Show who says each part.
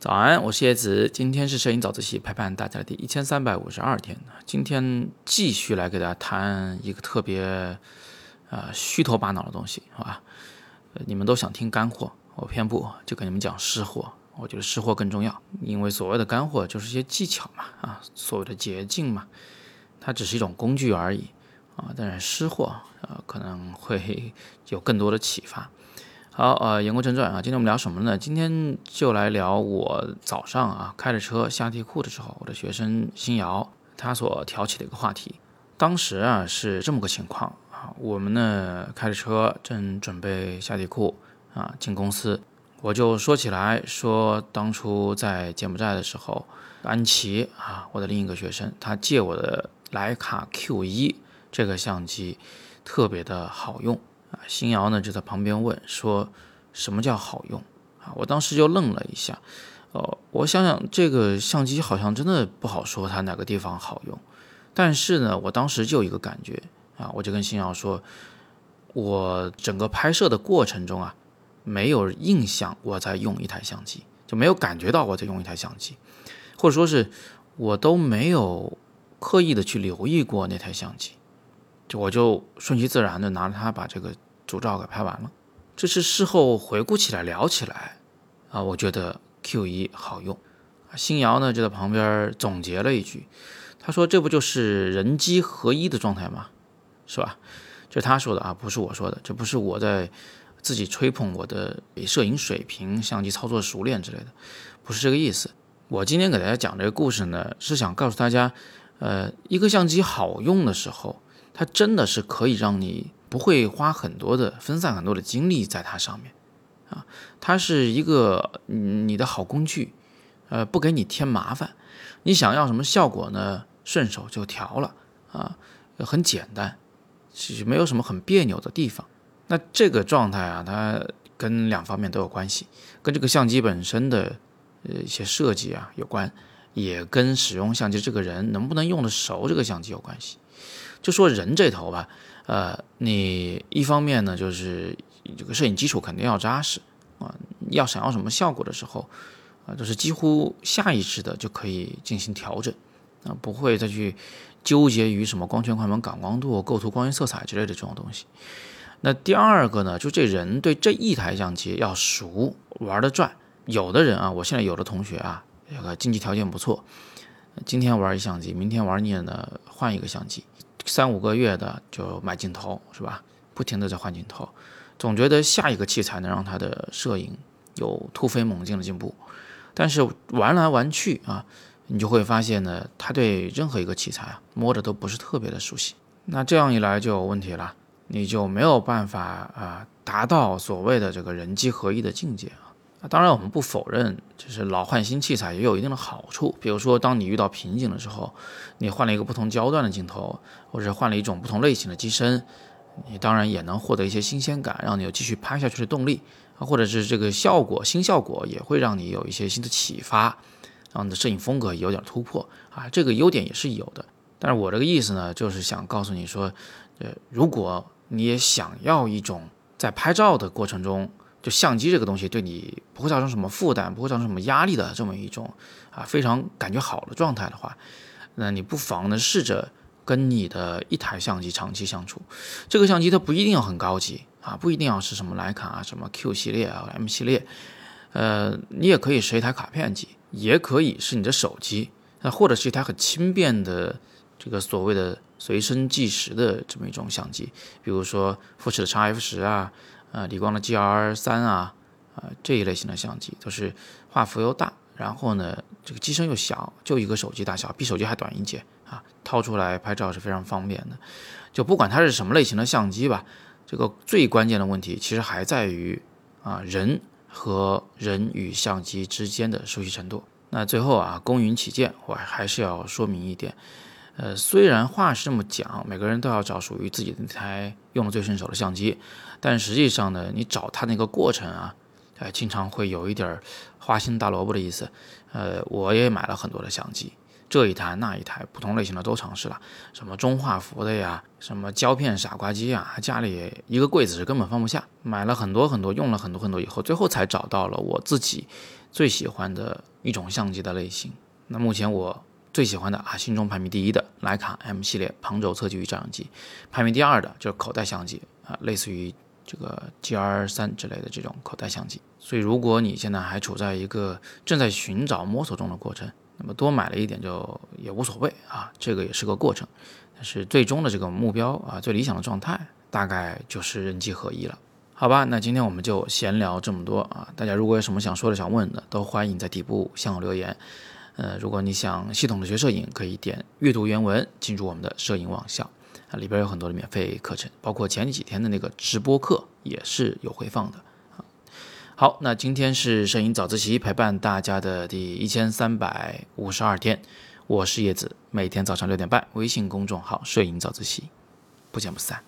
Speaker 1: 早安，我是叶子，今天是摄影早自习陪伴大家的第一千三百五十二天。今天继续来给大家谈一个特别啊虚头巴脑的东西，好吧？你们都想听干货，我偏不，就跟你们讲湿货。我觉得湿货更重要，因为所谓的干货就是一些技巧嘛，啊，所谓的捷径嘛，它只是一种工具而已啊。但是湿货啊，可能会有更多的启发。好，呃，言归正传啊，今天我们聊什么呢？今天就来聊我早上啊开着车下地库的时候，我的学生新瑶他所挑起的一个话题。当时啊是这么个情况啊，我们呢开着车正准备下地库啊进公司，我就说起来说，当初在柬埔寨的时候，安琪啊，我的另一个学生，他借我的徕卡 Q 一这个相机，特别的好用。啊，新瑶呢就在旁边问说：“什么叫好用？”啊，我当时就愣了一下。哦，我想想，这个相机好像真的不好说它哪个地方好用。但是呢，我当时就有一个感觉啊，我就跟新瑶说：“我整个拍摄的过程中啊，没有印象我在用一台相机，就没有感觉到我在用一台相机，或者说是我都没有刻意的去留意过那台相机。”就我就顺其自然的拿着它把这个主照给拍完了。这是事后回顾起来聊起来啊，我觉得 Q 一好用。新瑶呢就在旁边总结了一句，他说：“这不就是人机合一的状态吗？是吧？”这他说的啊，不是我说的。这不是我在自己吹捧我的摄影水平、相机操作熟练之类的，不是这个意思。我今天给大家讲这个故事呢，是想告诉大家，呃，一个相机好用的时候。它真的是可以让你不会花很多的分散很多的精力在它上面，啊，它是一个你的好工具，呃，不给你添麻烦，你想要什么效果呢？顺手就调了，啊，很简单，其实没有什么很别扭的地方。那这个状态啊，它跟两方面都有关系，跟这个相机本身的呃一些设计啊有关，也跟使用相机这个人能不能用得熟这个相机有关系。就说人这头吧，呃，你一方面呢，就是这个摄影基础肯定要扎实啊，要想要什么效果的时候，啊，都是几乎下意识的就可以进行调整，啊，不会再去纠结于什么光圈、快门、感光度、构图、光源、色彩之类的这种东西。那第二个呢，就这人对这一台相机要熟，玩得转。有的人啊，我现在有的同学啊，这个经济条件不错，今天玩一相机，明天玩腻了呢，换一个相机。三五个月的就买镜头是吧？不停的在换镜头，总觉得下一个器材能让他的摄影有突飞猛进的进步。但是玩来玩去啊，你就会发现呢，他对任何一个器材啊摸的都不是特别的熟悉。那这样一来就有问题了，你就没有办法啊达到所谓的这个人机合一的境界啊。那当然，我们不否认，就是老换新器材也有一定的好处。比如说，当你遇到瓶颈的时候，你换了一个不同焦段的镜头，或者换了一种不同类型的机身，你当然也能获得一些新鲜感，让你有继续拍下去的动力啊。或者是这个效果新效果也会让你有一些新的启发，让你的摄影风格有点突破啊。这个优点也是有的。但是我这个意思呢，就是想告诉你说，呃，如果你也想要一种在拍照的过程中，就相机这个东西对你不会造成什么负担，不会造成什么压力的这么一种啊非常感觉好的状态的话，那你不妨呢试着跟你的一台相机长期相处。这个相机它不一定要很高级啊，不一定要是什么徕卡啊、什么 Q 系列啊、M 系列，呃，你也可以是一台卡片机，也可以是你的手机，那或者是一台很轻便的这个所谓的随身计时的这么一种相机，比如说富士的 X F 十啊。呃，理光的 G R 三啊，啊这一类型的相机都是画幅又大，然后呢，这个机身又小，就一个手机大小，比手机还短一截啊，掏出来拍照是非常方便的。就不管它是什么类型的相机吧，这个最关键的问题其实还在于啊人和人与相机之间的熟悉程度。那最后啊，公允起见，我还是要说明一点。呃，虽然话是这么讲，每个人都要找属于自己的那台用的最顺手的相机，但实际上呢，你找它那个过程啊，呃，经常会有一点花心大萝卜的意思。呃，我也买了很多的相机，这一台那一台，不同类型的都尝试了，什么中画幅的呀，什么胶片傻瓜机啊，家里一个柜子是根本放不下，买了很多很多，用了很多很多以后，最后才找到了我自己最喜欢的一种相机的类型。那目前我最喜欢的啊，心中排名第一的徕卡 M 系列旁轴测距仪照相机，排名第二的就是口袋相机啊，类似于这个 GR 三之类的这种口袋相机。所以如果你现在还处在一个正在寻找摸索中的过程，那么多买了一点就也无所谓啊，这个也是个过程。但是最终的这个目标啊，最理想的状态大概就是人机合一了，好吧？那今天我们就闲聊这么多啊，大家如果有什么想说的、想问的，都欢迎在底部向我留言。呃，如果你想系统的学摄影，可以点阅读原文进入我们的摄影网校啊，里边有很多的免费课程，包括前几天的那个直播课也是有回放的。好，那今天是摄影早自习陪伴大家的第一千三百五十二天，我是叶子，每天早上六点半，微信公众号摄影早自习，不见不散。